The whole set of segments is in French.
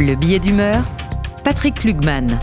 Le billet d'humeur, Patrick Lugman.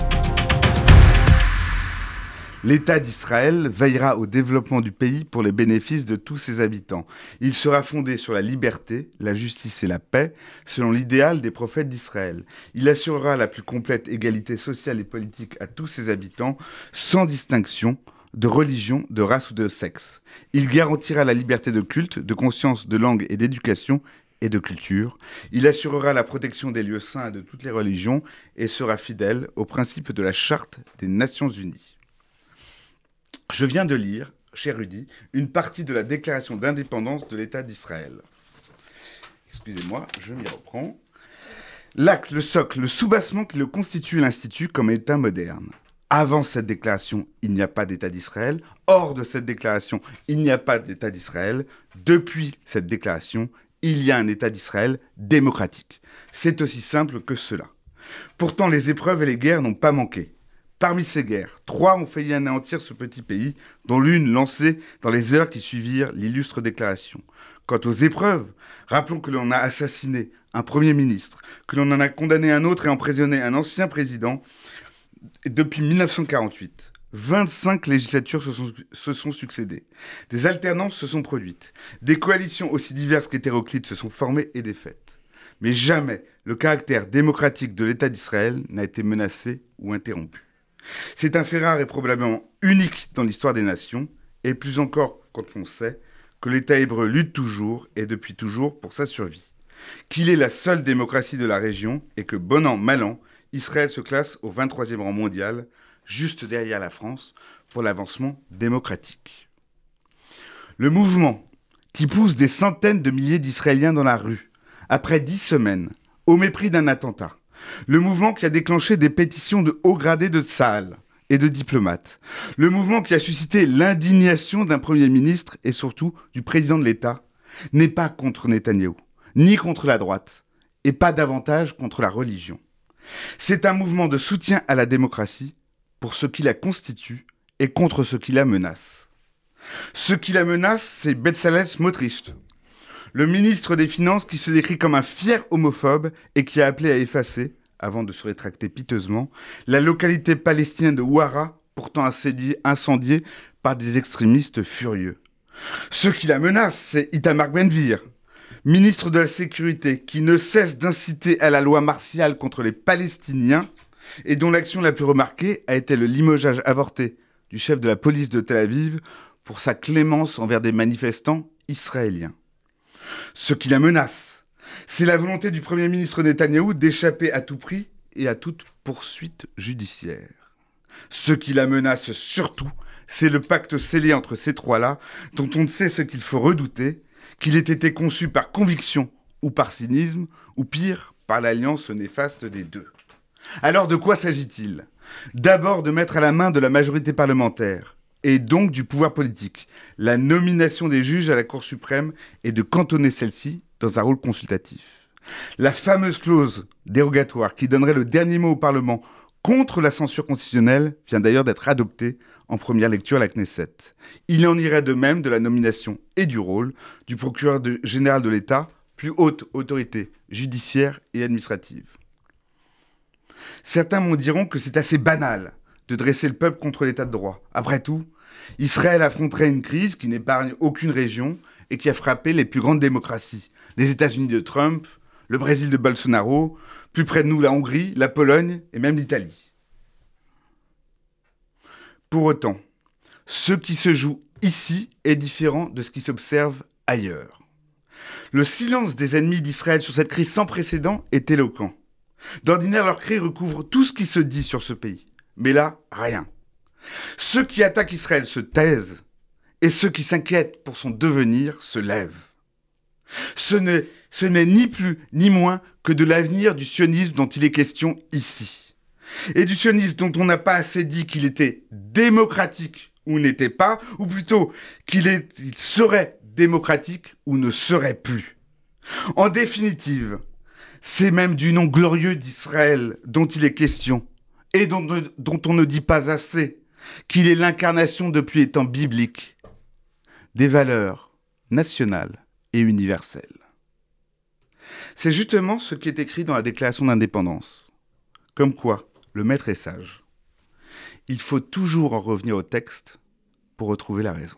L'État d'Israël veillera au développement du pays pour les bénéfices de tous ses habitants. Il sera fondé sur la liberté, la justice et la paix, selon l'idéal des prophètes d'Israël. Il assurera la plus complète égalité sociale et politique à tous ses habitants, sans distinction de religion, de race ou de sexe. Il garantira la liberté de culte, de conscience, de langue et d'éducation et de culture. Il assurera la protection des lieux saints de toutes les religions et sera fidèle aux principes de la Charte des Nations Unies. Je viens de lire, cher Rudy, une partie de la déclaration d'indépendance de l'État d'Israël. Excusez-moi, je m'y reprends. L'acte, le socle, le soubassement qui le constitue l'institut comme État moderne. Avant cette déclaration, il n'y a pas d'État d'Israël. Hors de cette déclaration, il n'y a pas d'État d'Israël. Depuis cette déclaration, il y a un État d'Israël démocratique. C'est aussi simple que cela. Pourtant, les épreuves et les guerres n'ont pas manqué. Parmi ces guerres, trois ont failli anéantir ce petit pays, dont l'une lancée dans les heures qui suivirent l'illustre déclaration. Quant aux épreuves, rappelons que l'on a assassiné un Premier ministre, que l'on en a condamné un autre et emprisonné un ancien président depuis 1948. 25 législatures se sont, succédées. Des alternances se sont produites. Des coalitions aussi diverses qu'hétéroclites se sont formées et défaites. Mais jamais le caractère démocratique de l'État d'Israël n'a été menacé ou interrompu. C'est un fait rare et probablement unique dans l'histoire des nations, et plus encore quand on sait que l'État hébreu lutte toujours et depuis toujours pour sa survie. Qu'il est la seule démocratie de la région et que, bon an, mal an, Israël se classe au 23e rang mondial, juste derrière la France, pour l'avancement démocratique. Le mouvement qui pousse des centaines de milliers d'Israéliens dans la rue, après dix semaines, au mépris d'un attentat, le mouvement qui a déclenché des pétitions de hauts gradés de Tsahal et de diplomates. Le mouvement qui a suscité l'indignation d'un Premier ministre et surtout du président de l'État n'est pas contre Netanyahou, ni contre la droite, et pas davantage contre la religion. C'est un mouvement de soutien à la démocratie pour ce qui la constitue et contre ce qui la menace. Ce qui la menace, c'est Betzalel Smotrich, le ministre des Finances qui se décrit comme un fier homophobe et qui a appelé à effacer, avant de se rétracter piteusement, la localité palestinienne de Ouara, pourtant incendiée par des extrémistes furieux. Ce qui la menace, c'est Itamar Benvir, ministre de la Sécurité, qui ne cesse d'inciter à la loi martiale contre les Palestiniens et dont l'action la plus remarquée a été le limogeage avorté du chef de la police de Tel Aviv pour sa clémence envers des manifestants israéliens. Ce qui la menace, c'est la volonté du Premier ministre Netanyahou d'échapper à tout prix et à toute poursuite judiciaire. Ce qui la menace surtout, c'est le pacte scellé entre ces trois-là, dont on ne sait ce qu'il faut redouter, qu'il ait été conçu par conviction ou par cynisme, ou pire, par l'alliance néfaste des deux. Alors de quoi s'agit-il? D'abord de mettre à la main de la majorité parlementaire et donc du pouvoir politique, la nomination des juges à la Cour suprême et de cantonner celle-ci dans un rôle consultatif. La fameuse clause dérogatoire qui donnerait le dernier mot au Parlement contre la censure constitutionnelle vient d'ailleurs d'être adoptée en première lecture à la Knesset. Il en irait de même de la nomination et du rôle du procureur général de l'État, plus haute autorité judiciaire et administrative. Certains m'en diront que c'est assez banal de dresser le peuple contre l'état de droit. Après tout, Israël affronterait une crise qui n'épargne aucune région et qui a frappé les plus grandes démocraties. Les États-Unis de Trump, le Brésil de Bolsonaro, plus près de nous la Hongrie, la Pologne et même l'Italie. Pour autant, ce qui se joue ici est différent de ce qui s'observe ailleurs. Le silence des ennemis d'Israël sur cette crise sans précédent est éloquent. D'ordinaire, leurs cris recouvrent tout ce qui se dit sur ce pays. Mais là, rien. Ceux qui attaquent Israël se taisent et ceux qui s'inquiètent pour son devenir se lèvent. Ce n'est, ni plus ni moins que de l'avenir du sionisme dont il est question ici. Et du sionisme dont on n'a pas assez dit qu'il était démocratique ou n'était pas, ou plutôt qu'il il serait démocratique ou ne serait plus. En définitive, c'est même du nom glorieux d'Israël dont il est question, et dont, on ne dit pas assez qu'il est l'incarnation depuis les temps bibliques des valeurs nationales et universelles. C'est justement ce qui est écrit dans la déclaration d'indépendance. Comme quoi, le maître est sage. Il faut toujours en revenir au texte pour retrouver la raison.